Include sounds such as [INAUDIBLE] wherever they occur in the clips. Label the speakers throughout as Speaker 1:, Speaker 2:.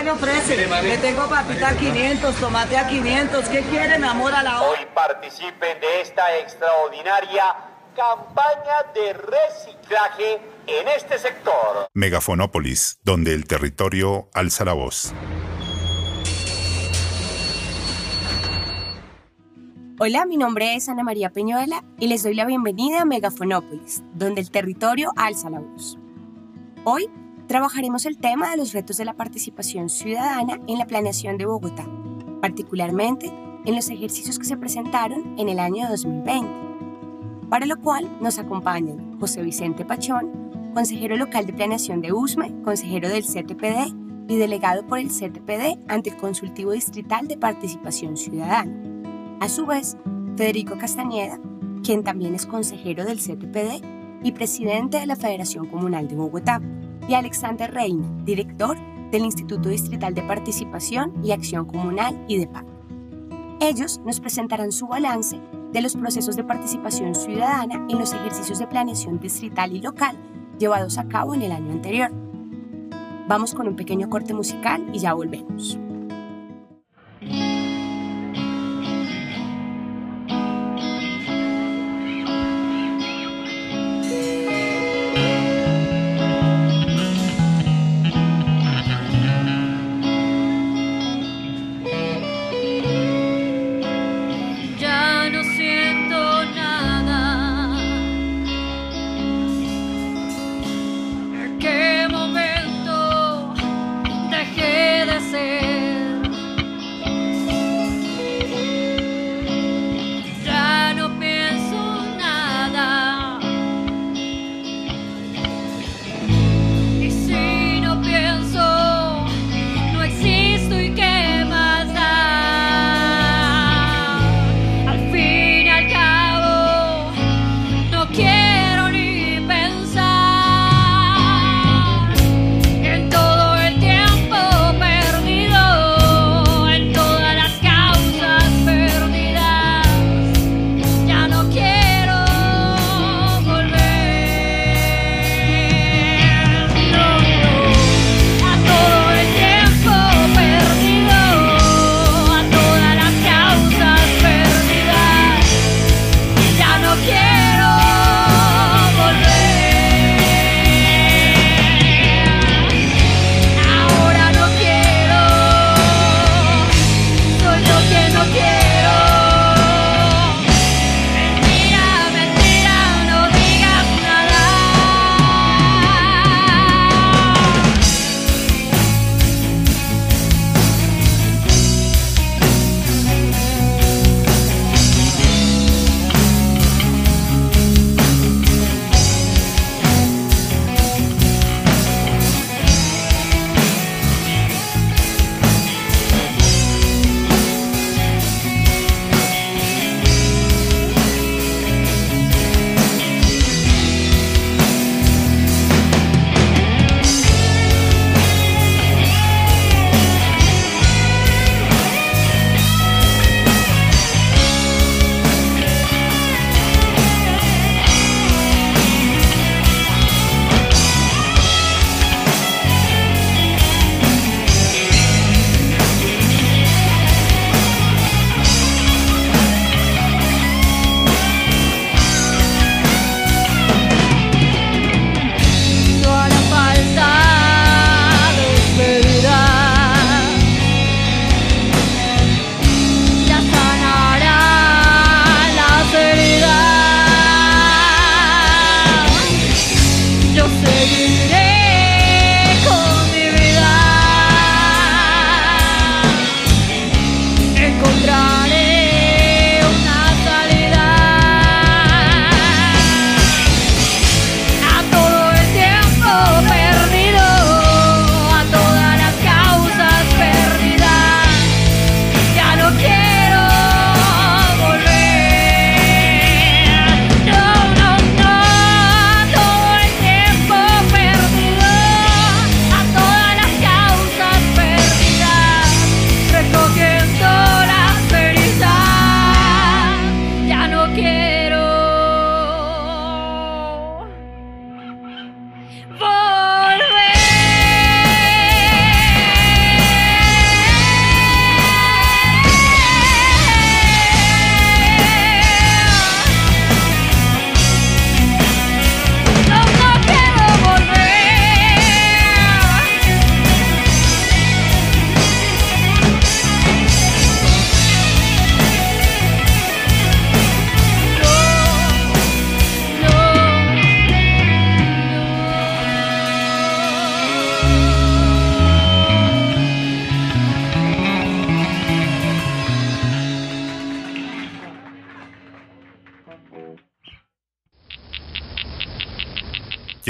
Speaker 1: qué le ofrece? Le tengo papita a 500, tomate a 500. ¿Qué quiere, mi amor, a la hora?
Speaker 2: Hoy participen de esta extraordinaria campaña de reciclaje en este sector.
Speaker 3: Megafonópolis, donde el territorio alza la voz.
Speaker 4: Hola, mi nombre es Ana María Peñuela y les doy la bienvenida a Megafonópolis, donde el territorio alza la voz. Hoy trabajaremos el tema de los retos de la participación ciudadana en la planeación de Bogotá, particularmente en los ejercicios que se presentaron en el año 2020, para lo cual nos acompañan José Vicente Pachón, consejero local de planeación de USME, consejero del CTPD y delegado por el CTPD ante el Consultivo Distrital de Participación Ciudadana. A su vez, Federico Castañeda, quien también es consejero del CTPD y presidente de la Federación Comunal de Bogotá, y Alexander Reina, director del Instituto Distrital de Participación y Acción Comunal y de PAC. Ellos nos presentarán su balance de los procesos de participación ciudadana en los ejercicios de planeación distrital y local llevados a cabo en el año anterior. Vamos con un pequeño corte musical y ya volvemos.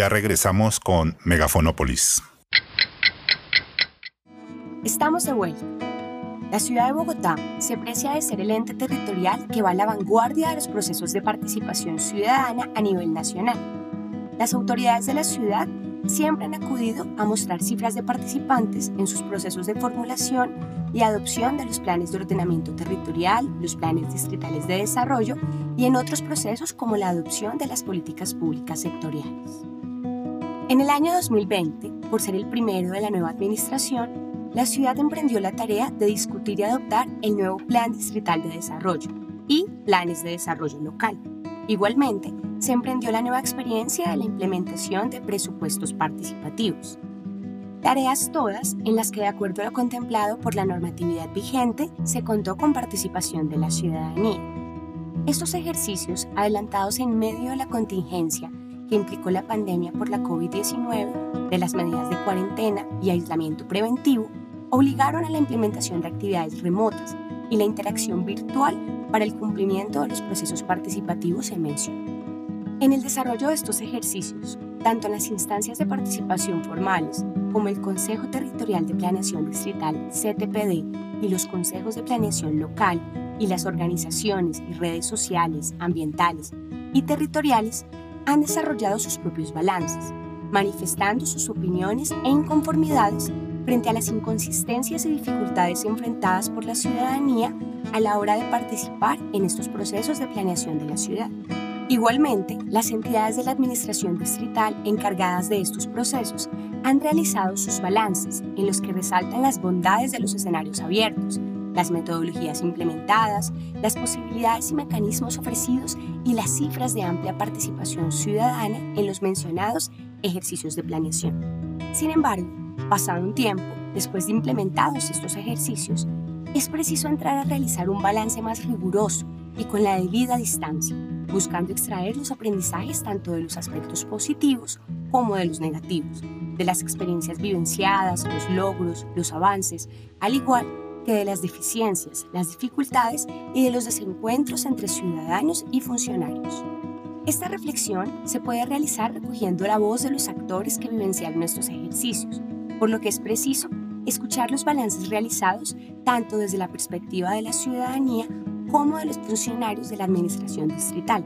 Speaker 3: Ya regresamos con Megafonópolis.
Speaker 4: Estamos de vuelta. La ciudad de Bogotá se aprecia de ser el ente territorial que va a la vanguardia de los procesos de participación ciudadana a nivel nacional. Las autoridades de la ciudad siempre han acudido a mostrar cifras de participantes en sus procesos de formulación y adopción de los planes de ordenamiento territorial, los planes distritales de desarrollo y en otros procesos como la adopción de las políticas públicas sectoriales. En el año 2020, por ser el primero de la nueva administración, la ciudad emprendió la tarea de discutir y adoptar el nuevo Plan Distrital de Desarrollo y planes de desarrollo local. Igualmente, se emprendió la nueva experiencia de la implementación de presupuestos participativos. Tareas todas en las que, de acuerdo a lo contemplado por la normatividad vigente, se contó con participación de la ciudadanía. Estos ejercicios, adelantados en medio de la contingencia que implicó la pandemia por la COVID-19, de las medidas de cuarentena y aislamiento preventivo, obligaron a la implementación de actividades remotas y la interacción virtual para el cumplimiento de los procesos participativos en mención. En el desarrollo de estos ejercicios, tanto las instancias de participación formales como el Consejo Territorial de Planeación Distrital CTPD y los consejos de planeación local y las organizaciones y redes sociales, ambientales y territoriales han desarrollado sus propios balances, manifestando sus opiniones e inconformidades frente a las inconsistencias y dificultades enfrentadas por la ciudadanía a la hora de participar en estos procesos de planeación de la ciudad. Igualmente, las entidades de la Administración Distrital encargadas de estos procesos han realizado sus balances en los que resaltan las bondades de los escenarios abiertos, las metodologías implementadas, las posibilidades y mecanismos ofrecidos y las cifras de amplia participación ciudadana en los mencionados ejercicios de planeación. Sin embargo, pasado un tiempo, después de implementados estos ejercicios, es preciso entrar a realizar un balance más riguroso y con la debida distancia, buscando extraer los aprendizajes tanto de los aspectos positivos como de los negativos, de las experiencias vivenciadas, los logros, los avances, al igual de las deficiencias, las dificultades y de los desencuentros entre ciudadanos y funcionarios. Esta reflexión se puede realizar recogiendo la voz de los actores que vivenciaron estos ejercicios, por lo que es preciso escuchar los balances realizados tanto desde la perspectiva de la ciudadanía como de los funcionarios de la administración distrital.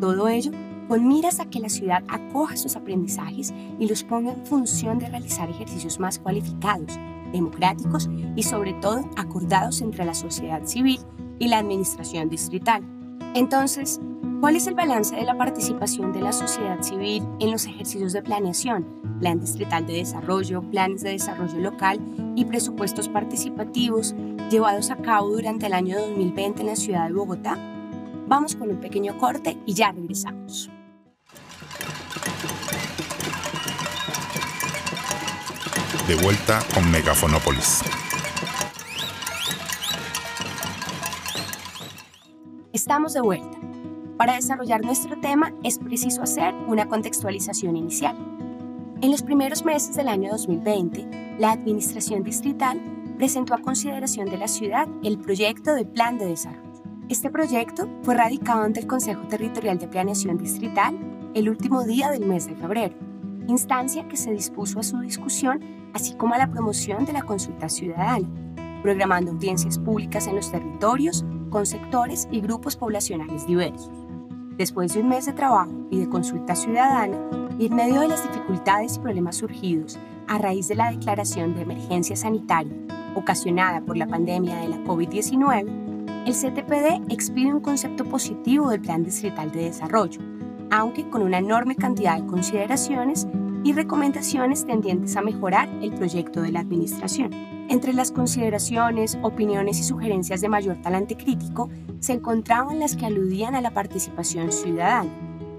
Speaker 4: Todo ello con miras a que la ciudad acoja sus aprendizajes y los ponga en función de realizar ejercicios más cualificados, democráticos y sobre todo acordados entre la sociedad civil y la administración distrital. Entonces, ¿cuál es el balance de la participación de la sociedad civil en los ejercicios de planeación, plan distrital de desarrollo, planes de desarrollo local y presupuestos participativos llevados a cabo durante el año 2020 en la ciudad de Bogotá? Vamos con un pequeño corte y ya regresamos.
Speaker 3: De vuelta con Megafonópolis.
Speaker 4: Estamos de vuelta. Para desarrollar nuestro tema es preciso hacer una contextualización inicial. En los primeros meses del año 2020, la Administración Distrital presentó a consideración de la ciudad el proyecto de Plan de Desarrollo. Este proyecto fue radicado ante el Consejo Territorial de Planeación Distrital el último día del mes de febrero, instancia que se dispuso a su discusión así como a la promoción de la consulta ciudadana, programando audiencias públicas en los territorios, con sectores y grupos poblacionales diversos. Después de un mes de trabajo y de consulta ciudadana, y en medio de las dificultades y problemas surgidos a raíz de la declaración de emergencia sanitaria ocasionada por la pandemia de la COVID-19, el CTPD expide un concepto positivo del Plan Distrital de Desarrollo, aunque con una enorme cantidad de consideraciones y recomendaciones tendientes a mejorar el proyecto de la Administración. Entre las consideraciones, opiniones y sugerencias de mayor talante crítico se encontraban las que aludían a la participación ciudadana,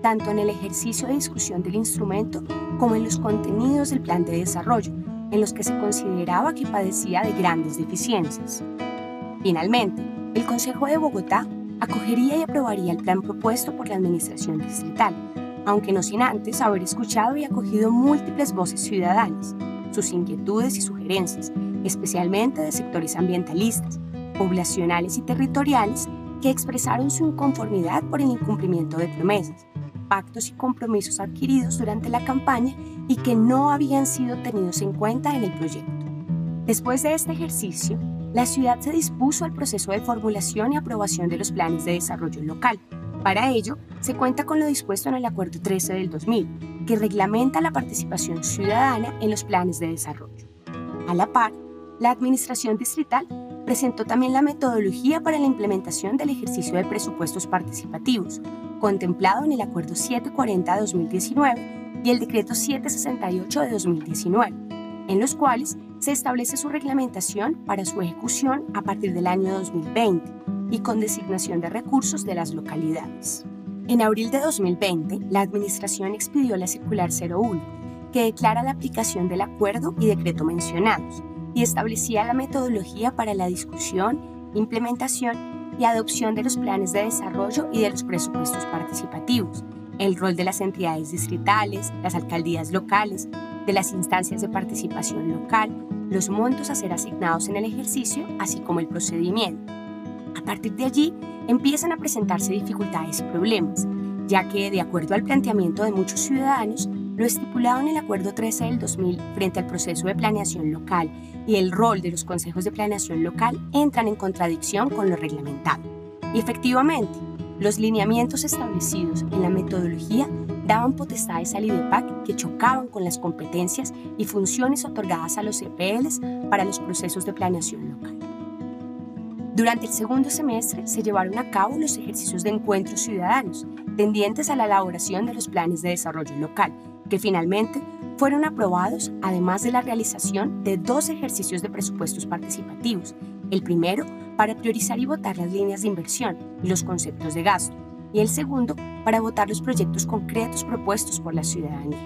Speaker 4: tanto en el ejercicio de discusión del instrumento como en los contenidos del plan de desarrollo, en los que se consideraba que padecía de grandes deficiencias. Finalmente, el Consejo de Bogotá acogería y aprobaría el plan propuesto por la Administración Distrital, aunque no sin antes haber escuchado y acogido múltiples voces ciudadanas, sus inquietudes y sugerencias, especialmente de sectores ambientalistas, poblacionales y territoriales que expresaron su inconformidad por el incumplimiento de promesas, pactos y compromisos adquiridos durante la campaña y que no habían sido tenidos en cuenta en el proyecto. Después de este ejercicio, la ciudad se dispuso al proceso de formulación y aprobación de los planes de desarrollo local. Para ello, se cuenta con lo dispuesto en el Acuerdo 13 del 2000, que reglamenta la participación ciudadana en los planes de desarrollo. A la par, la Administración Distrital presentó también la metodología para la implementación del ejercicio de presupuestos participativos, contemplado en el Acuerdo 740 de 2019 y el Decreto 768 de 2019, en los cuales se establece su reglamentación para su ejecución a partir del año 2020 y con designación de recursos de las localidades. En abril de 2020, la Administración expidió la Circular 01, que declara la aplicación del acuerdo y decreto mencionados, y establecía la metodología para la discusión, implementación y adopción de los planes de desarrollo y de los presupuestos participativos, el rol de las entidades distritales, las alcaldías locales, de las instancias de participación local, los montos a ser asignados en el ejercicio, así como el procedimiento. A partir de allí, empiezan a presentarse dificultades y problemas, ya que, de acuerdo al planteamiento de muchos ciudadanos, lo estipulado en el Acuerdo 13 del 2000 frente al proceso de planeación local y el rol de los consejos de planeación local entran en contradicción con lo reglamentado. Y efectivamente, los lineamientos establecidos en la metodología daban potestades al IDEPAC que chocaban con las competencias y funciones otorgadas a los EPLs para los procesos de planeación local. Durante el segundo semestre se llevaron a cabo los ejercicios de encuentros ciudadanos, tendientes a la elaboración de los planes de desarrollo local, que finalmente fueron aprobados además de la realización de dos ejercicios de presupuestos participativos. El primero para priorizar y votar las líneas de inversión y los conceptos de gasto, y el segundo para votar los proyectos concretos propuestos por la ciudadanía.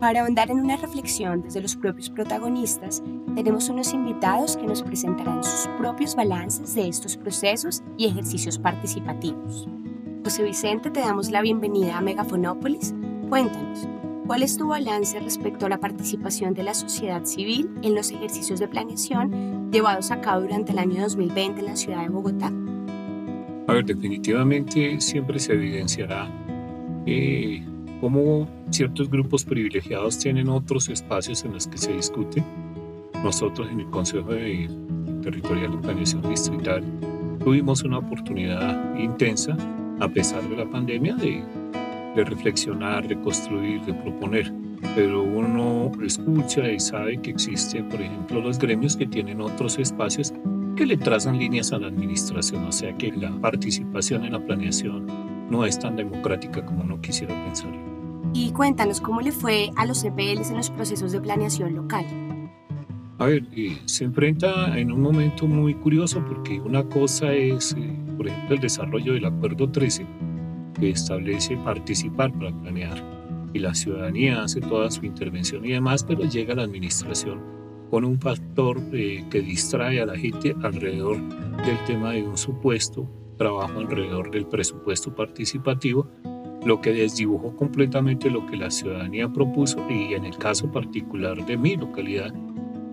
Speaker 4: Para ahondar en una reflexión desde los propios protagonistas, tenemos unos invitados que nos presentarán sus propios balances de estos procesos y ejercicios participativos. José Vicente, te damos la bienvenida a Megafonópolis. Cuéntanos, ¿Cuál es tu balance respecto a la participación de la sociedad civil en los ejercicios de planeación llevados a cabo durante el año 2020 en la ciudad de Bogotá?
Speaker 5: A ver, definitivamente siempre se evidenciará eh, cómo ciertos grupos privilegiados tienen otros espacios en los que se discute. Nosotros en el Consejo de Territorial de Planeación Distrital tuvimos una oportunidad intensa, a pesar de la pandemia, de de reflexionar, de construir, de proponer. Pero uno escucha y sabe que existe, por ejemplo, los gremios que tienen otros espacios que le trazan líneas a la administración, o sea que la participación en la planeación no es tan democrática como uno quisiera pensar.
Speaker 4: Y cuéntanos cómo le fue a los CPLs en los procesos de planeación local.
Speaker 5: A ver, eh, se enfrenta en un momento muy curioso porque una cosa es, eh, por ejemplo, el desarrollo del Acuerdo 13, que establece participar para planear y la ciudadanía hace toda su intervención y demás, pero llega la administración con un factor eh, que distrae a la gente alrededor del tema de un supuesto trabajo alrededor del presupuesto participativo, lo que desdibujó completamente lo que la ciudadanía propuso y en el caso particular de mi localidad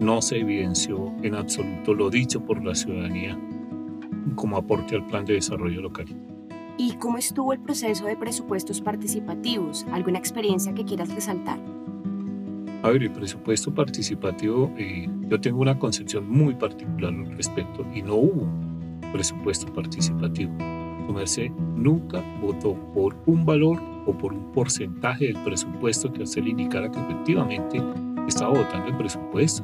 Speaker 5: no se evidenció en absoluto lo dicho por la ciudadanía como aporte al plan de desarrollo local.
Speaker 4: ¿Y cómo estuvo el proceso de presupuestos participativos? ¿Alguna experiencia que quieras resaltar?
Speaker 5: A ver, el presupuesto participativo, eh, yo tengo una concepción muy particular al respecto y no hubo presupuesto participativo. Su merced nunca votó por un valor o por un porcentaje del presupuesto que usted le indicara que efectivamente estaba votando el presupuesto.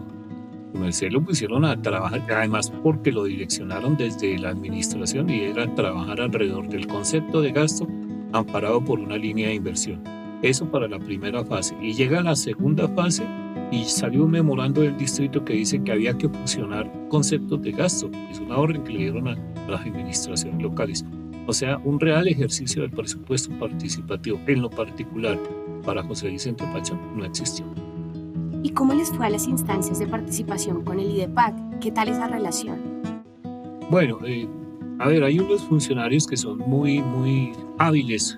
Speaker 5: Merced lo pusieron a trabajar, además porque lo direccionaron desde la administración y era trabajar alrededor del concepto de gasto amparado por una línea de inversión. Eso para la primera fase. Y llega la segunda fase y salió un memorando del distrito que dice que había que fusionar conceptos de gasto. Es una orden que le dieron a las administraciones locales. O sea, un real ejercicio del presupuesto participativo en lo particular para José Vicente Pacho no existió.
Speaker 4: ¿Y cómo les fue a las instancias de participación con el IDEPAC? ¿Qué tal esa relación?
Speaker 5: Bueno, eh, a ver, hay unos funcionarios que son muy, muy hábiles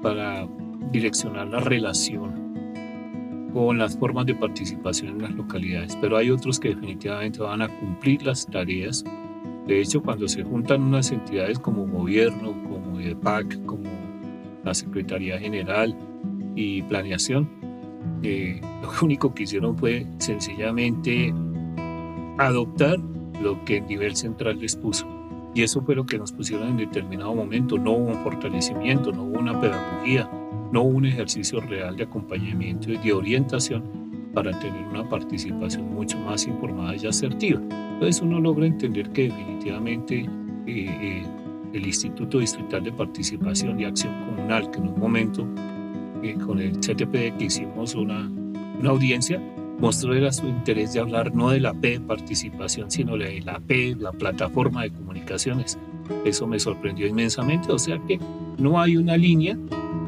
Speaker 5: para direccionar la relación con las formas de participación en las localidades, pero hay otros que definitivamente van a cumplir las tareas. De hecho, cuando se juntan unas entidades como gobierno, como IDEPAC, como la Secretaría General y Planeación. Eh, lo [LAUGHS] único que hicieron fue sencillamente adoptar lo que el nivel central les puso. Y eso fue lo que nos pusieron en determinado momento. No hubo un fortalecimiento, no hubo una pedagogía, no un ejercicio real de acompañamiento y de orientación para tener una participación mucho más informada y asertiva. Entonces uno logra entender que definitivamente eh, eh, el Instituto Distrital de Participación y Acción Comunal, que en un momento eh, con el CTP que hicimos una, una audiencia, mostró era su interés de hablar no de la P de participación, sino de la P, la plataforma de comunicaciones. Eso me sorprendió inmensamente, o sea que no hay una línea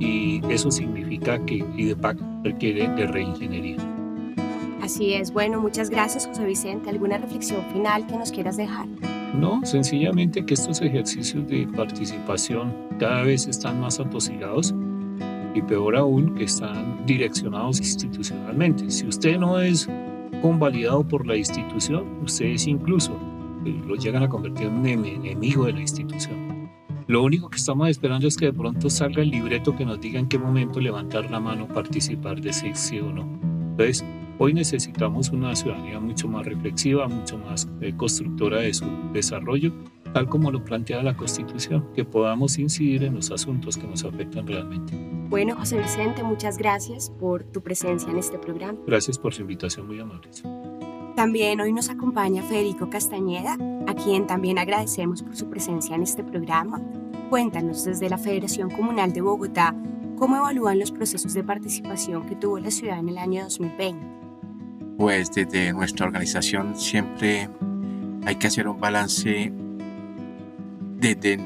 Speaker 5: y eso significa que IDEPAC requiere de reingeniería.
Speaker 4: Así es, bueno, muchas gracias José Vicente. ¿Alguna reflexión final que nos quieras dejar?
Speaker 5: No, sencillamente que estos ejercicios de participación cada vez están más atosigados y peor aún que están direccionados institucionalmente. Si usted no es convalidado por la institución, usted es incluso, eh, lo llegan a convertir en enemigo de la institución. Lo único que estamos esperando es que de pronto salga el libreto que nos diga en qué momento levantar la mano, participar, decir sí o no. Entonces, hoy necesitamos una ciudadanía mucho más reflexiva, mucho más eh, constructora de su desarrollo, tal como lo plantea la Constitución, que podamos incidir en los asuntos que nos afectan realmente.
Speaker 4: Bueno, José Vicente, muchas gracias por tu presencia en este programa.
Speaker 5: Gracias por su invitación, muy amable.
Speaker 4: También hoy nos acompaña Federico Castañeda, a quien también agradecemos por su presencia en este programa. Cuéntanos desde la Federación Comunal de Bogotá cómo evalúan los procesos de participación que tuvo la ciudad en el año 2020.
Speaker 6: Pues desde nuestra organización siempre hay que hacer un balance desde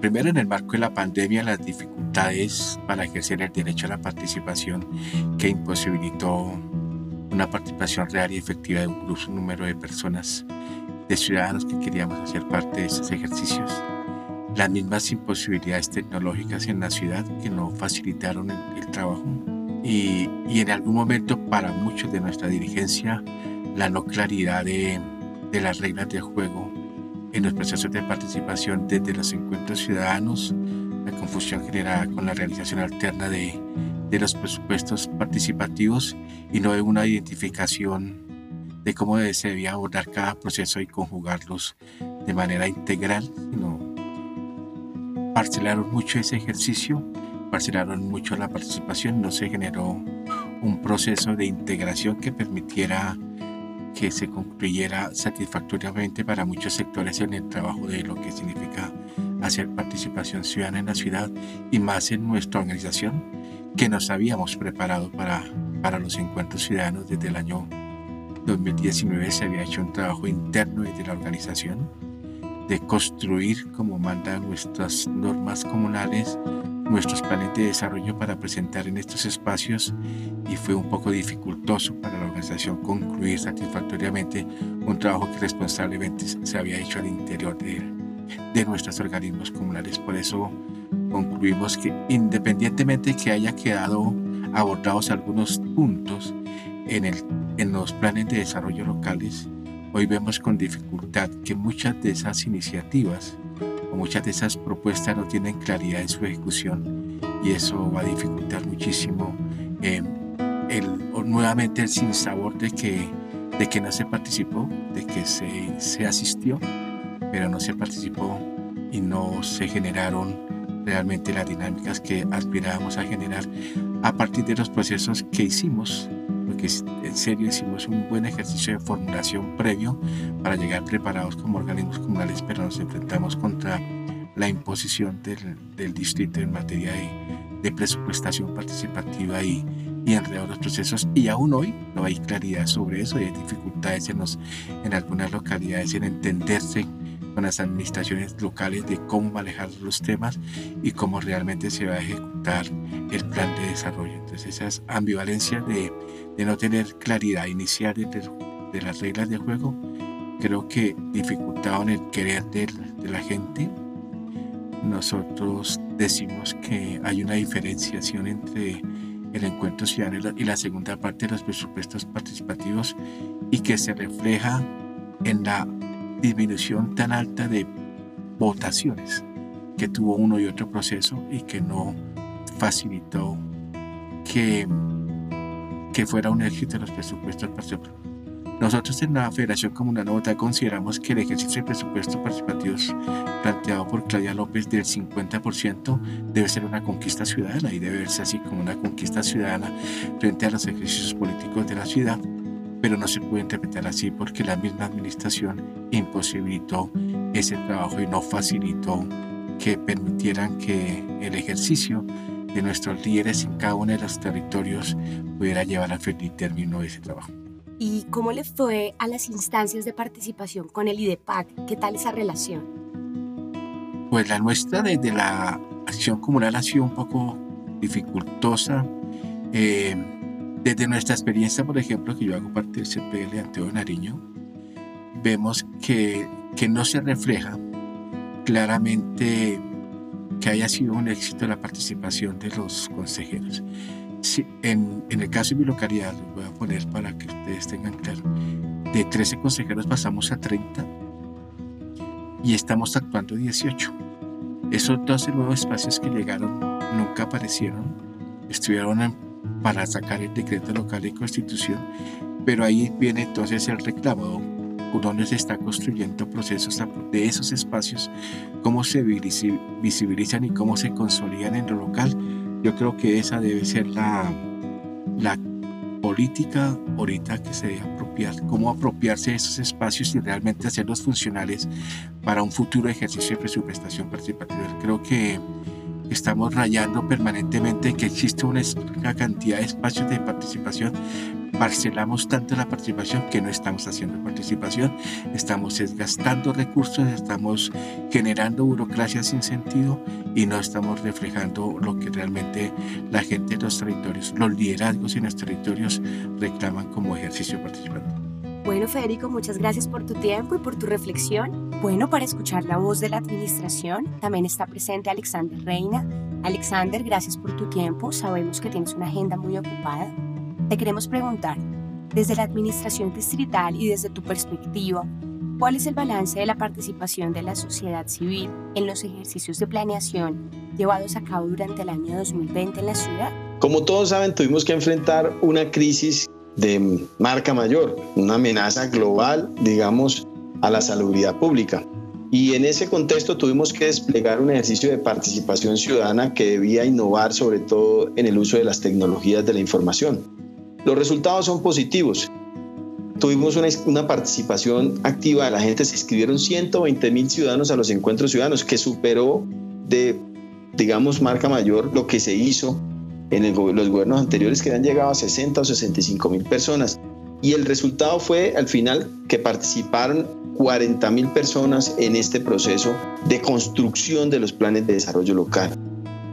Speaker 6: primero en el marco de la pandemia las dificultades para ejercer el derecho a la participación que imposibilitó una participación real y efectiva de un grupo número de personas, de ciudadanos que queríamos hacer parte de esos ejercicios. Las mismas imposibilidades tecnológicas en la ciudad que no facilitaron el, trabajo y, y, en algún momento para muchos de nuestra dirigencia la no claridad de, de las reglas del juego en los procesos de participación desde los encuentros ciudadanos, la confusión generada con la realización alterna de, de los presupuestos participativos y no de una identificación de cómo se debía abordar cada proceso y conjugarlos de manera integral, sino parcelaron mucho ese ejercicio, parcelaron mucho la participación, no se generó un proceso de integración que permitiera que se concluyera satisfactoriamente para muchos sectores en el trabajo de lo que significa hacer participación ciudadana en la ciudad y más en nuestra organización que nos habíamos preparado para, para los encuentros ciudadanos desde el año 2019 se había hecho un trabajo interno desde la organización de construir como mandan nuestras normas comunales nuestros planes de desarrollo para presentar en estos espacios y fue un poco dificultoso para la organización concluir satisfactoriamente un trabajo que responsablemente se había hecho al interior de, de nuestros organismos comunales. Por eso concluimos que independientemente que haya quedado abordados algunos puntos en, el, en los planes de desarrollo locales, hoy vemos con dificultad que muchas de esas iniciativas muchas de esas propuestas no tienen claridad en su ejecución. Y eso va a dificultar muchísimo eh, el, nuevamente el sinsabor de que, de que no se participó, de que se, se asistió, pero no se participó y no se generaron realmente las dinámicas que aspirábamos a generar a partir de los procesos que hicimos, porque en serio hicimos un buen ejercicio de formulación previo para llegar preparados como organismos comunales, pero nos enfrentamos contra la imposición del, del distrito en materia de, de presupuestación participativa y, y enredar los procesos. Y aún hoy no hay claridad sobre eso, hay dificultades en, los, en algunas localidades en entenderse con las administraciones locales de cómo manejar los temas y cómo realmente se va a ejecutar el plan de desarrollo. Entonces esas ambivalencias de, de no tener claridad inicial de, de, las reglas de juego creo que dificultaban el querer de, de la gente. Nosotros decimos que hay una diferenciación entre el encuentro ciudadano y la segunda parte de los presupuestos participativos y que se refleja en la disminución tan alta de votaciones que tuvo uno y otro proceso y que no facilitó que, que fuera un éxito los presupuestos participativos. Nosotros en la Federación Comunal Bogotá consideramos que el ejercicio de presupuestos participativos planteado por Claudia López del 50% debe ser una conquista ciudadana y debe verse así como una conquista ciudadana frente a los ejercicios políticos de la ciudad, pero no se puede interpretar así porque la misma administración imposibilitó ese trabajo y no facilitó que permitieran que el ejercicio de nuestros líderes en cada uno de los territorios pudiera llevar a feliz término ese trabajo.
Speaker 4: ¿Y cómo le fue a las instancias de participación con el IDEPAC? ¿Qué tal esa relación?
Speaker 6: Pues la nuestra desde la acción comunal ha sido un poco dificultosa. Eh, desde nuestra experiencia, por ejemplo, que yo hago parte del CPL de Anteo Nariño, vemos que, que no se refleja claramente que haya sido un éxito la participación de los consejeros. en, en, el caso de mi localidad, lo voy a poner para que ustedes tengan claro, de 13 consejeros pasamos a 30 y estamos actuando 18. Esos 12 nuevos espacios que llegaron nunca aparecieron, estuvieron para sacar el decreto local y constitución, pero ahí viene entonces el reclamo dónde se está construyendo procesos de esos espacios, cómo se visibilizan y cómo se consolidan en lo local. Yo creo que esa debe ser la, la política ahorita que se debe apropiar, cómo apropiarse de esos espacios y realmente hacerlos funcionales para un futuro ejercicio de presupuestación participativa. Creo que estamos rayando permanentemente que existe una, cantidad de espacios de participación, parcelamos tanto la participación que no estamos haciendo participación, estamos desgastando recursos, estamos generando burocracia sin sentido y no estamos reflejando lo que realmente la gente de los territorios, los liderazgos en los territorios reclaman como ejercicio participativo.
Speaker 4: Bueno, Federico, muchas gracias por tu tiempo y por tu reflexión. Bueno, para escuchar la voz de la administración también está presente Alexander Reina. Alexander, gracias por tu tiempo. Sabemos que tienes una agenda muy ocupada. Te queremos preguntar, desde la administración distrital y desde tu perspectiva, ¿cuál es el balance de la participación de la sociedad civil en los ejercicios de planeación llevados a cabo durante el año 2020 en la ciudad?
Speaker 7: Como todos saben, tuvimos que enfrentar una crisis de marca mayor, una amenaza global, digamos, a la salubridad pública. Y en ese contexto tuvimos que desplegar un ejercicio de participación ciudadana que debía innovar sobre todo en el uso de las tecnologías de la información. Los resultados son positivos. Tuvimos una, una participación activa de la gente, se inscribieron 120 mil ciudadanos a los encuentros ciudadanos, que superó de, digamos, marca mayor lo que se hizo en los gobiernos anteriores que han llegado a 60 o 65 mil personas. Y el resultado fue al final que participaron 40 mil personas en este proceso de construcción de los planes de desarrollo local.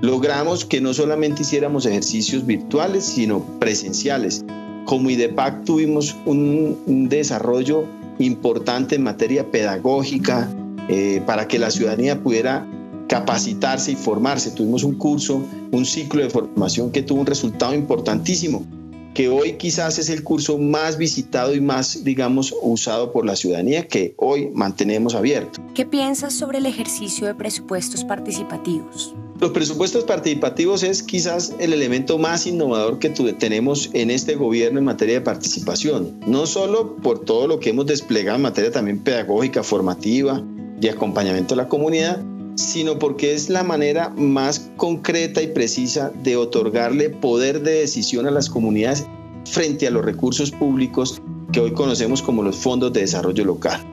Speaker 7: Logramos que no solamente hiciéramos ejercicios virtuales, sino presenciales. Como IDEPAC tuvimos un, desarrollo importante en materia pedagógica eh, para que la ciudadanía pudiera capacitarse y formarse. Tuvimos un curso, un ciclo de formación que tuvo un resultado importantísimo, que hoy quizás es el curso más visitado y más, digamos, usado por la ciudadanía, que hoy mantenemos abierto.
Speaker 4: ¿Qué piensas sobre el ejercicio de presupuestos participativos?
Speaker 7: Los presupuestos participativos es quizás el elemento más innovador que tenemos en este gobierno en materia de participación, no solo por todo lo que hemos desplegado en materia también pedagógica, formativa, y acompañamiento a la comunidad, sino porque es la manera más concreta y precisa de otorgarle poder de decisión a las comunidades frente a los recursos públicos que hoy conocemos como los fondos de desarrollo local.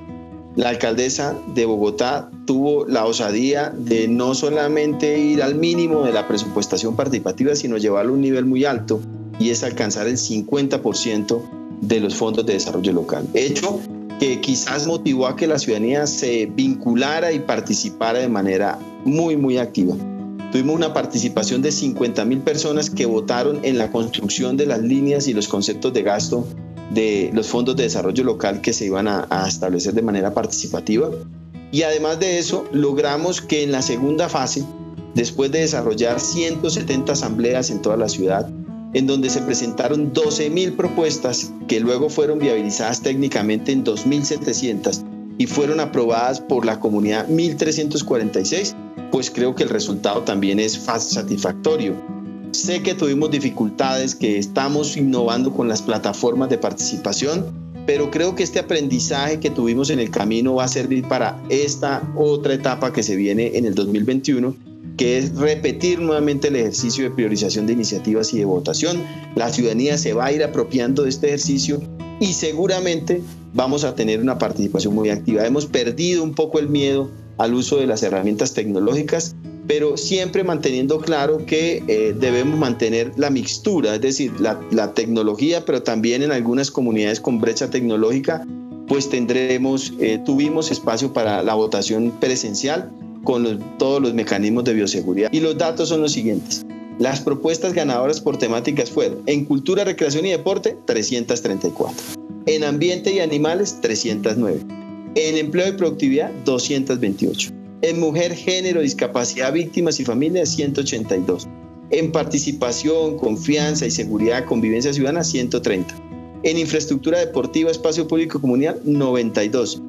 Speaker 7: La alcaldesa de Bogotá tuvo la osadía de no solamente ir al mínimo de la presupuestación participativa, sino llevarlo a un nivel muy alto y es alcanzar el 50% de los fondos de desarrollo local. Hecho que quizás motivó a que la ciudadanía se vinculara y participara de manera muy, muy activa. Tuvimos una participación de 50 mil personas que votaron en la construcción de las líneas y los conceptos de gasto de los fondos de desarrollo local que se iban a, a establecer de manera participativa. Y además de eso, logramos que en la segunda fase, después de desarrollar 170 asambleas en toda la ciudad, en donde se presentaron 12.000 propuestas que luego fueron viabilizadas técnicamente en 2.700 y fueron aprobadas por la comunidad 1.346, pues creo que el resultado también es satisfactorio. Sé que tuvimos dificultades, que estamos innovando con las plataformas de participación, pero creo que este aprendizaje que tuvimos en el camino va a servir para esta otra etapa que se viene en el 2021 que es repetir nuevamente el ejercicio de priorización de iniciativas y de votación. La ciudadanía se va a ir apropiando de este ejercicio y seguramente vamos a tener una participación muy activa. Hemos perdido un poco el miedo al uso de las herramientas tecnológicas, pero siempre manteniendo claro que eh, debemos mantener la mixtura, es decir, la, tecnología, pero también en algunas comunidades con brecha tecnológica, pues tendremos, eh, tuvimos espacio para la votación presencial con todos los mecanismos de bioseguridad. Y los datos son los siguientes. Las propuestas ganadoras por temáticas fueron en cultura, recreación y deporte, 334. En ambiente y animales, 309. En empleo y productividad, 228. En mujer, género, discapacidad, víctimas y familias, 182. En participación, confianza y seguridad, convivencia ciudadana, 130. En infraestructura deportiva, espacio público comunal, 92.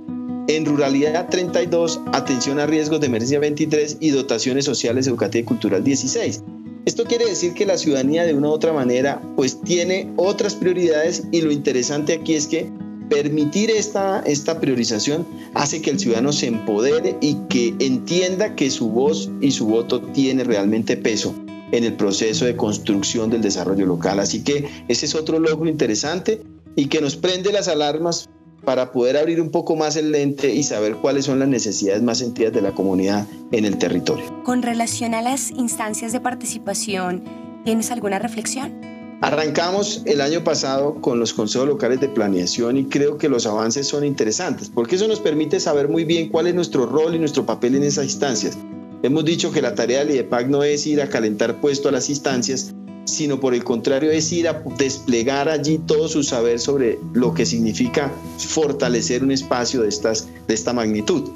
Speaker 7: En ruralidad 32, atención a riesgos de emergencia 23 y dotaciones sociales, educativas y cultural 16. Esto quiere decir que la ciudadanía de una u otra manera pues tiene otras prioridades y lo interesante aquí es que permitir esta, esta priorización hace que el ciudadano se empodere y que entienda que su voz y su voto tiene realmente peso en el proceso de construcción del desarrollo local. Así que ese es otro logro interesante y que nos prende las alarmas para poder abrir un poco más el lente y saber cuáles son las necesidades más sentidas de la comunidad en el territorio.
Speaker 4: Con relación a las instancias de participación, ¿tienes alguna reflexión?
Speaker 7: Arrancamos el año pasado con los consejos locales de planeación y creo que los avances son interesantes porque eso nos permite saber muy bien cuál es nuestro rol y nuestro papel en esas instancias. Hemos dicho que la tarea del IDEPAC no es ir a calentar puesto a las instancias, sino por el contrario es ir a desplegar allí todo su saber sobre lo que significa fortalecer un espacio de, estas, de esta magnitud.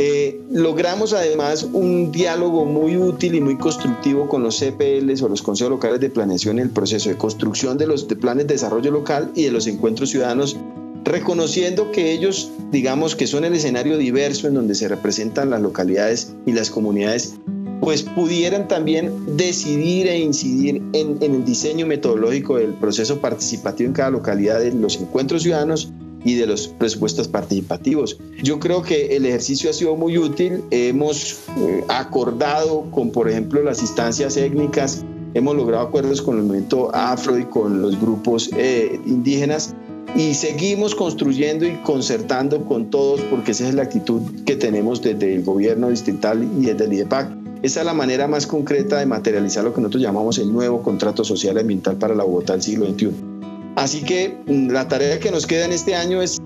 Speaker 7: Eh, logramos además un diálogo muy útil y muy constructivo con los CPLs o los consejos locales de planeación en el proceso de construcción de los planes de desarrollo local y de los encuentros ciudadanos, reconociendo que ellos, digamos que son el escenario diverso en donde se representan las localidades y las comunidades pues pudieran también decidir e incidir en, el diseño metodológico del proceso participativo en cada localidad de los encuentros ciudadanos y de los presupuestos participativos. Yo creo que el ejercicio ha sido muy útil. Hemos eh, acordado con, por ejemplo, las instancias étnicas, hemos logrado acuerdos con el movimiento afro y con los grupos eh, indígenas y seguimos construyendo y concertando con todos porque esa es la actitud que tenemos desde el gobierno distrital y desde el IDEPAC esa es la manera más concreta de materializar lo que nosotros llamamos el nuevo contrato social ambiental para la Bogotá del siglo XXI. Así que mm, la tarea que nos queda en este año es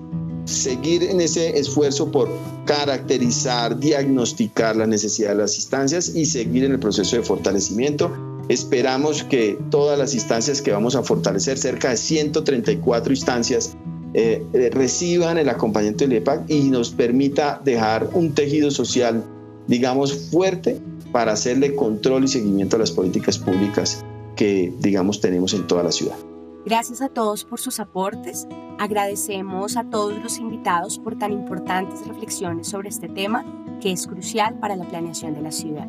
Speaker 7: seguir en ese esfuerzo por caracterizar, diagnosticar la necesidad de las instancias y seguir en el proceso de fortalecimiento. Esperamos que todas las instancias que vamos a fortalecer, cerca de 134 instancias, eh, eh, reciban el acompañamiento del EPAC y nos permita dejar un tejido social, digamos, fuerte para hacerle control y seguimiento a las políticas públicas que, digamos, tenemos en toda la ciudad.
Speaker 4: Gracias a todos por sus aportes. Agradecemos a todos los invitados por tan importantes reflexiones sobre este tema que es crucial para la planeación de la ciudad.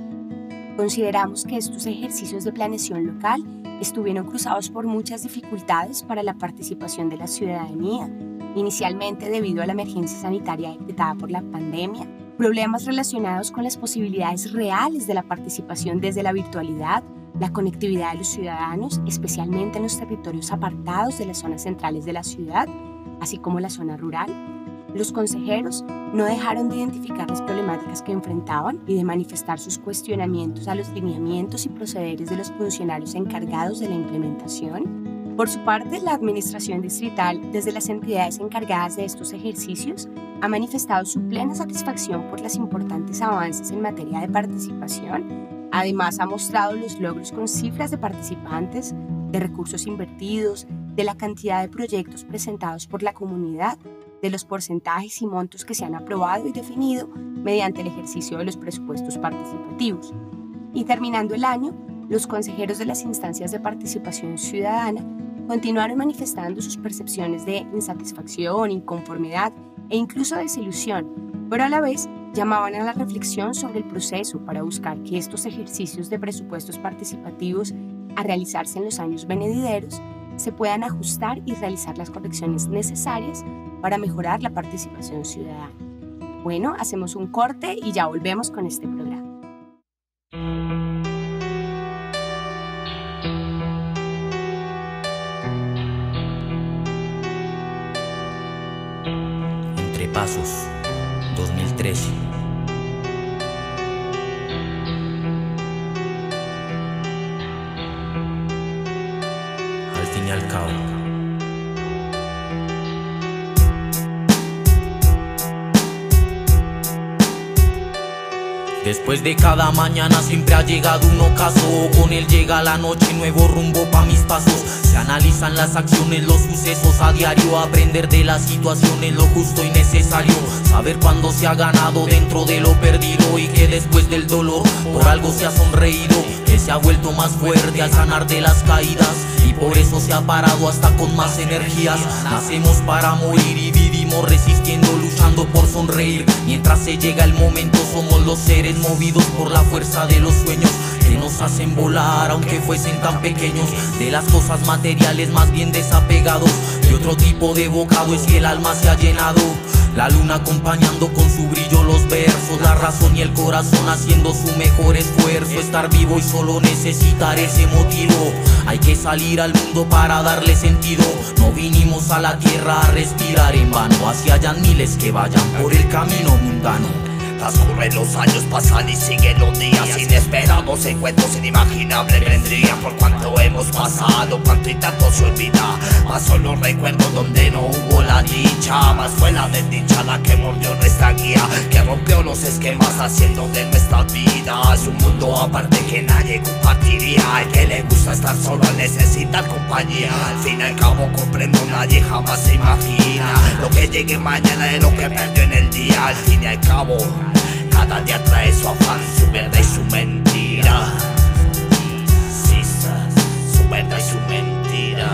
Speaker 4: Consideramos que estos ejercicios de planeación local estuvieron cruzados por muchas dificultades para la participación de la ciudadanía, inicialmente debido a la emergencia sanitaria decretada por la pandemia, problemas relacionados con las posibilidades reales de la participación desde la virtualidad, la conectividad de los ciudadanos, especialmente en los territorios apartados de las zonas centrales de la ciudad, así como la zona rural. Los consejeros no dejaron de identificar las problemáticas que enfrentaban y de manifestar sus cuestionamientos a los lineamientos y procederes de los funcionarios encargados de la implementación por su parte, la Administración Distrital, desde las entidades encargadas de estos ejercicios, ha manifestado su plena satisfacción por los importantes avances en materia de participación. Además, ha mostrado los logros con cifras de participantes, de recursos invertidos, de la cantidad de proyectos presentados por la comunidad, de los porcentajes y montos que se han aprobado y definido mediante el ejercicio de los presupuestos participativos. Y terminando el año, los consejeros de las instancias de participación ciudadana continuaron manifestando sus percepciones de insatisfacción, inconformidad e incluso desilusión, pero a la vez llamaban a la reflexión sobre el proceso para buscar que estos ejercicios de presupuestos participativos a realizarse en los años venideros se puedan ajustar y realizar las correcciones necesarias para mejorar la participación ciudadana. Bueno, hacemos un corte y ya volvemos con este programa.
Speaker 8: Pasos, 2013. Después de cada mañana siempre ha llegado un ocaso. Con él llega la noche, nuevo rumbo pa' mis pasos. Se analizan las acciones, los sucesos. A diario Aprender de las situaciones, lo justo y necesario. Saber cuándo se ha ganado dentro de lo perdido Y que después del dolor por algo se ha sonreído. Que se ha vuelto más fuerte al sanar de las caídas. Y por eso se ha parado hasta con más energías. Nacemos para morir y resistiendo, luchando por sonreír. Mientras se llega el momento somos los seres movidos por la fuerza de los sueños que nos hacen volar aunque fuesen tan pequeños de las cosas materiales más bien desapegados y otro tipo de bocado es que el alma se ha llenado la luna acompañando con su brillo los versos, la razón y el corazón haciendo su mejor esfuerzo. Estar vivo y solo necesitar ese motivo. Hay que salir al mundo para darle sentido. No vinimos a la tierra a respirar en vano. Hacia allá miles que vayan por el camino mundano.
Speaker 9: Transcurren los años, pasan y siguen los días. Inesperados encuentros inimaginables vendrían Por cuanto hemos pasado, cuánto y tanto se olvida. Más solo recuerdo donde no hubo la dicha Más fue la desdicha la que mordió nuestra guía Que rompió los esquemas haciendo de nuestras vidas Un mundo aparte que nadie compartiría. El que le gusta estar solo necesita compañía. Al fin y al cabo comprendo nadie jamás se imagina Lo que llegue mañana es lo que perdió en el día. Al fin y al cabo cada día trae su afán, su verdad y su mentira. Sí, su verdad y su mentira.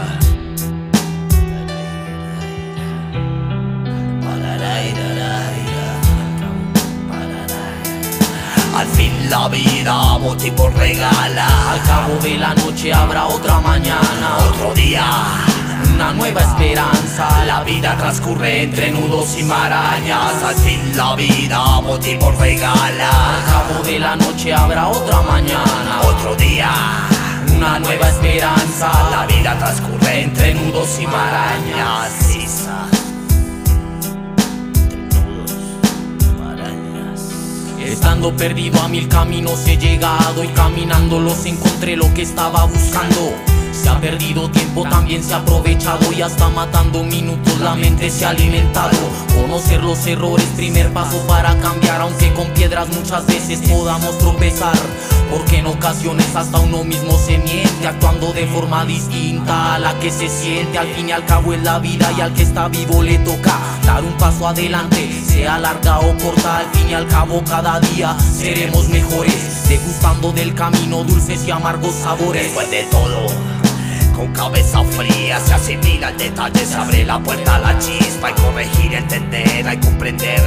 Speaker 9: Al fin la vida motivo regala.
Speaker 8: Al cabo de la noche habrá otra mañana.
Speaker 9: Otro día
Speaker 8: una nueva esperanza.
Speaker 9: La vida transcurre entre nudos y marañas. Al fin la vida motivo regala.
Speaker 8: Al cabo de la noche habrá otra mañana.
Speaker 9: Otro día.
Speaker 8: Una nueva esperanza.
Speaker 9: La vida transcurre entre nudos y marañas.
Speaker 8: Estando perdido a mil caminos he llegado y caminando los encontré lo que estaba buscando. Se ha perdido tiempo, también se ha aprovechado y hasta matando minutos la mente se ha alimentado. Conocer los errores, primer paso para cambiar, aunque con piedras muchas veces podamos tropezar. Porque en ocasiones hasta uno mismo se miente, actuando de forma distinta a la que se siente. Al fin y al cabo es la vida y al que está vivo le toca dar un paso adelante, sea larga o corta. Al fin y al cabo cada día seremos mejores, degustando del camino dulces y amargos sabores.
Speaker 9: Después de todo con cabeza fría se asimila el detalle, se abre la puerta a la chispa y corregir, entender, y comprender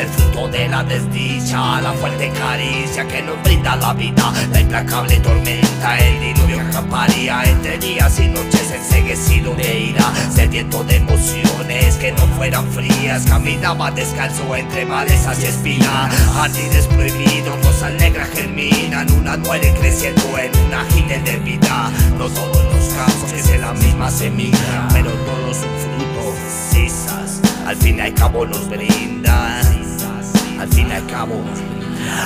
Speaker 9: el fruto de la desdicha, la fuerte caricia que nos brinda la vida, la implacable tormenta, el diluvio que acamparía entre días y noches enseguecido de ira, sediento de emociones que no fueran frías, caminaba descalzo entre malezas y espinas, jardines prohibidos, rosas negras germinan, una muere creciendo en una gine de vida, no todos los casos es la misma semilla, pero todos un fruto, cisas, al fin y al cabo nos brindan al fin y al cabo.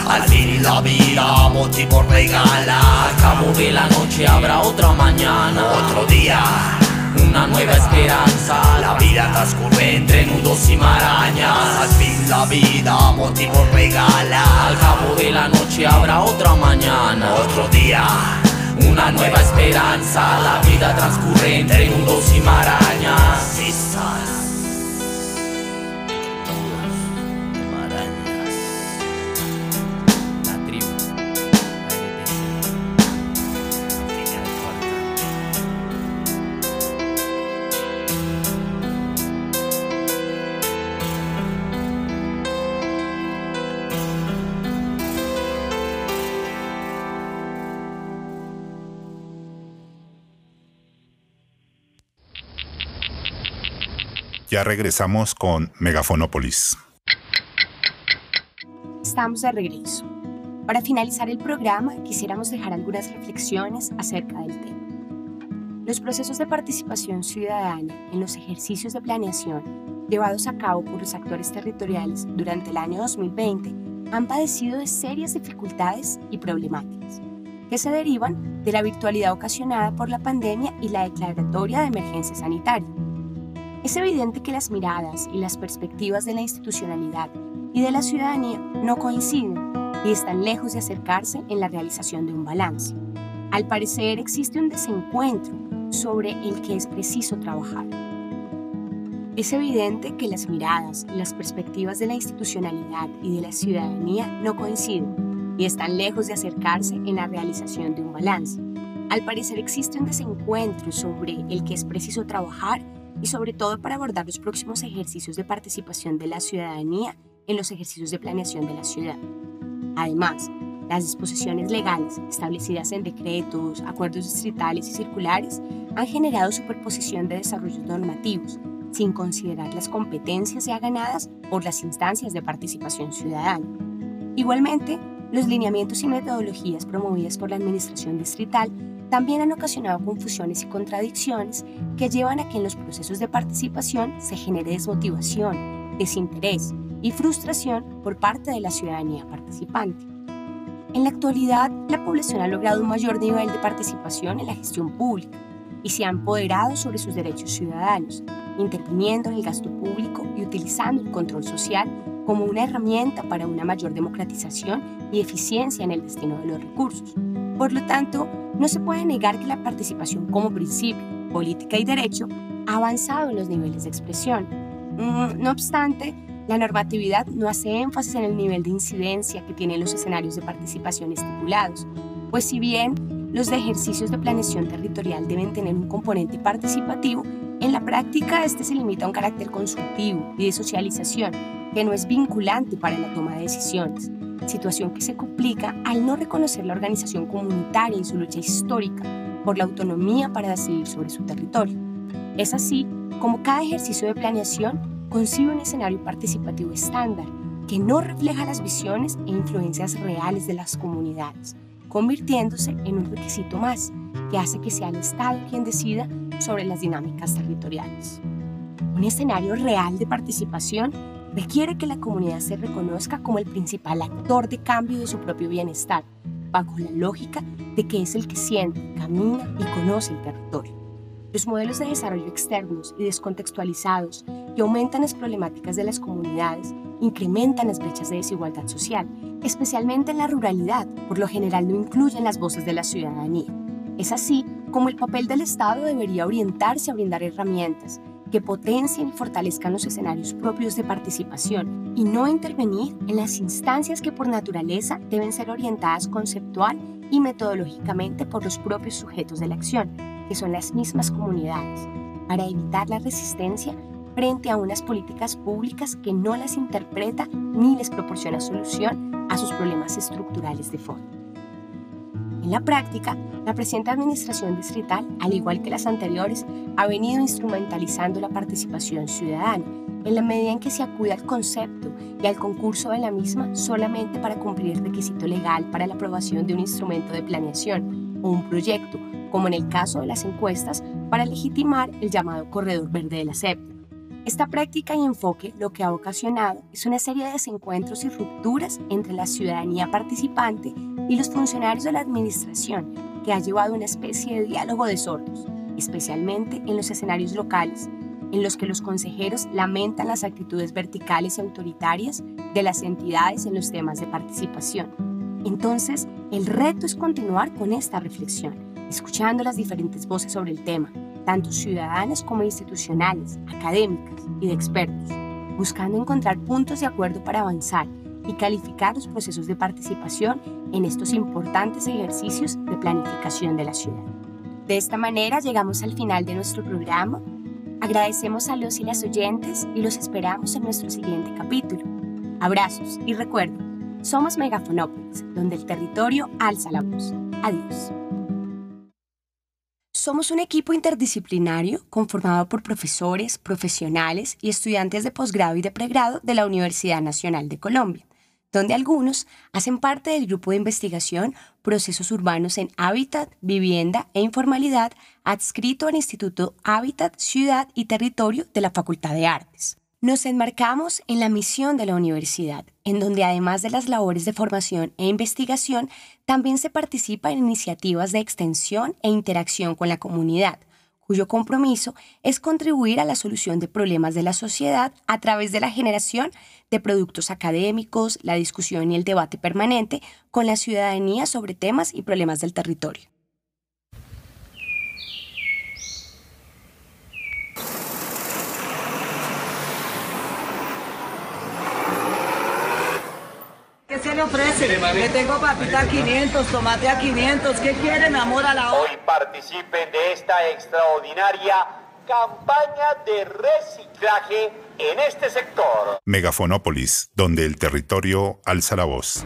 Speaker 9: Al fin la vida motivo regala.
Speaker 8: Al cabo de la noche habrá otra mañana.
Speaker 9: Otro día.
Speaker 8: Una nueva esperanza.
Speaker 9: La vida transcurre entre nudos y marañas. Al fin la vida motivo regala.
Speaker 8: Al cabo de la noche habrá otra mañana.
Speaker 9: Otro día.
Speaker 8: Una nueva esperanza. La vida transcurre entre nudos y marañas.
Speaker 3: Ya regresamos con Megafonópolis.
Speaker 4: Estamos de regreso. Para finalizar el programa, quisiéramos dejar algunas reflexiones acerca del tema. Los procesos de participación ciudadana en los ejercicios de planeación llevados a cabo por los actores territoriales durante el año 2020 han padecido de serias dificultades y problemáticas que se derivan de la virtualidad ocasionada por la pandemia y la declaratoria de emergencia sanitaria. Es evidente que las miradas y las perspectivas de la institucionalidad y de la ciudadanía no coinciden y están lejos de acercarse en la realización de un balance. Al parecer existe un desencuentro sobre el que es preciso trabajar. Es evidente que las miradas y las perspectivas de la institucionalidad y de la ciudadanía no coinciden y están lejos de acercarse en la realización de un balance. Al parecer existe un desencuentro sobre el que es preciso trabajar y sobre todo para abordar los próximos ejercicios de participación de la ciudadanía en los ejercicios de planeación de la ciudad. Además, las disposiciones legales establecidas en decretos, acuerdos distritales y circulares han generado superposición de desarrollos normativos, sin considerar las competencias ya ganadas por las instancias de participación ciudadana. Igualmente, los lineamientos y metodologías promovidas por la Administración distrital también han ocasionado confusiones y contradicciones que llevan a que en los procesos de participación se genere desmotivación, desinterés y frustración por parte de la ciudadanía participante. En la actualidad, la población ha logrado un mayor nivel de participación en la gestión pública y se ha empoderado sobre sus derechos ciudadanos, interviniendo en el gasto público y utilizando el control social como una herramienta para una mayor democratización y eficiencia en el destino de los recursos. Por lo tanto, no se puede negar que la participación como principio, política y derecho ha avanzado en los niveles de expresión. Mm, no obstante, la normatividad no hace énfasis en el nivel de incidencia que tienen los escenarios de participación estipulados, pues si bien los de ejercicios de planeación territorial deben tener un componente participativo, en la práctica este se limita a un carácter consultivo y de socialización que no es vinculante para la toma de decisiones, situación que se complica al no reconocer la organización comunitaria y su lucha histórica por la autonomía para decidir sobre su territorio. Es así como cada ejercicio de planeación concibe un escenario participativo estándar que no refleja las visiones e influencias reales de las comunidades, convirtiéndose en un requisito más que hace que sea el Estado quien decida sobre las dinámicas territoriales. Un escenario real de participación requiere que la comunidad se reconozca como el principal actor de cambio de su propio bienestar, bajo la lógica de que es el que siente, camina y conoce el territorio. Los modelos de desarrollo externos y descontextualizados que aumentan las problemáticas de las comunidades incrementan las brechas de desigualdad social, especialmente en la ruralidad, por lo general no incluyen las voces de la ciudadanía. Es así como el papel del Estado debería orientarse a brindar herramientas que potencien y fortalezcan los escenarios propios de participación y no intervenir en las instancias que por naturaleza deben ser orientadas conceptual y metodológicamente por los propios sujetos de la acción, que son las mismas comunidades, para evitar la resistencia frente a unas políticas públicas que no las interpreta ni les proporciona solución a sus problemas estructurales de fondo. En la práctica, la presente administración distrital, al igual que las anteriores, ha venido instrumentalizando la participación ciudadana en la medida en que se acude al concepto y al concurso de la misma solamente para cumplir el requisito legal para la aprobación de un instrumento de planeación o un proyecto como en el caso de las encuestas, para legitimar el llamado corredor verde de la SEP. Esta práctica y enfoque lo que ha ocasionado es una serie de desencuentros y rupturas entre la ciudadanía participante y los funcionarios de la administración, que ha llevado a una especie de diálogo de sordos, especialmente en los escenarios locales, en los que los consejeros lamentan las actitudes verticales y autoritarias de las entidades en los temas de participación. Entonces, el reto es continuar con esta reflexión escuchando las diferentes voces sobre el tema, tanto ciudadanas como institucionales, académicas y de expertos, buscando encontrar puntos de acuerdo para avanzar y calificar los procesos de participación en estos importantes ejercicios de planificación de la ciudad. De esta manera llegamos al final de nuestro programa. Agradecemos a los y las oyentes y los esperamos en nuestro siguiente capítulo. Abrazos y recuerden, somos Megafonópolis, donde el territorio alza la voz. Adiós. Somos un equipo interdisciplinario conformado por profesores, profesionales y estudiantes de posgrado y de pregrado de la Universidad Nacional de Colombia, donde algunos hacen parte del grupo de investigación Procesos Urbanos en Hábitat, Vivienda e Informalidad adscrito al Instituto Hábitat, Ciudad y Territorio de la Facultad de Artes. Nos enmarcamos en la misión de la universidad, en donde además de las labores de formación e investigación, también se participa en iniciativas de extensión e interacción con la comunidad, cuyo compromiso es contribuir a la solución de problemas de la sociedad a través de la generación de productos académicos, la discusión y el debate permanente con la ciudadanía sobre temas y problemas del territorio.
Speaker 1: ¿Qué se le ofrece? Le tengo papita a 500, tomate a 500. ¿Qué quieren, amor a la hora?
Speaker 2: Hoy participen de esta extraordinaria campaña de reciclaje en este sector.
Speaker 3: Megafonópolis, donde el territorio alza la voz.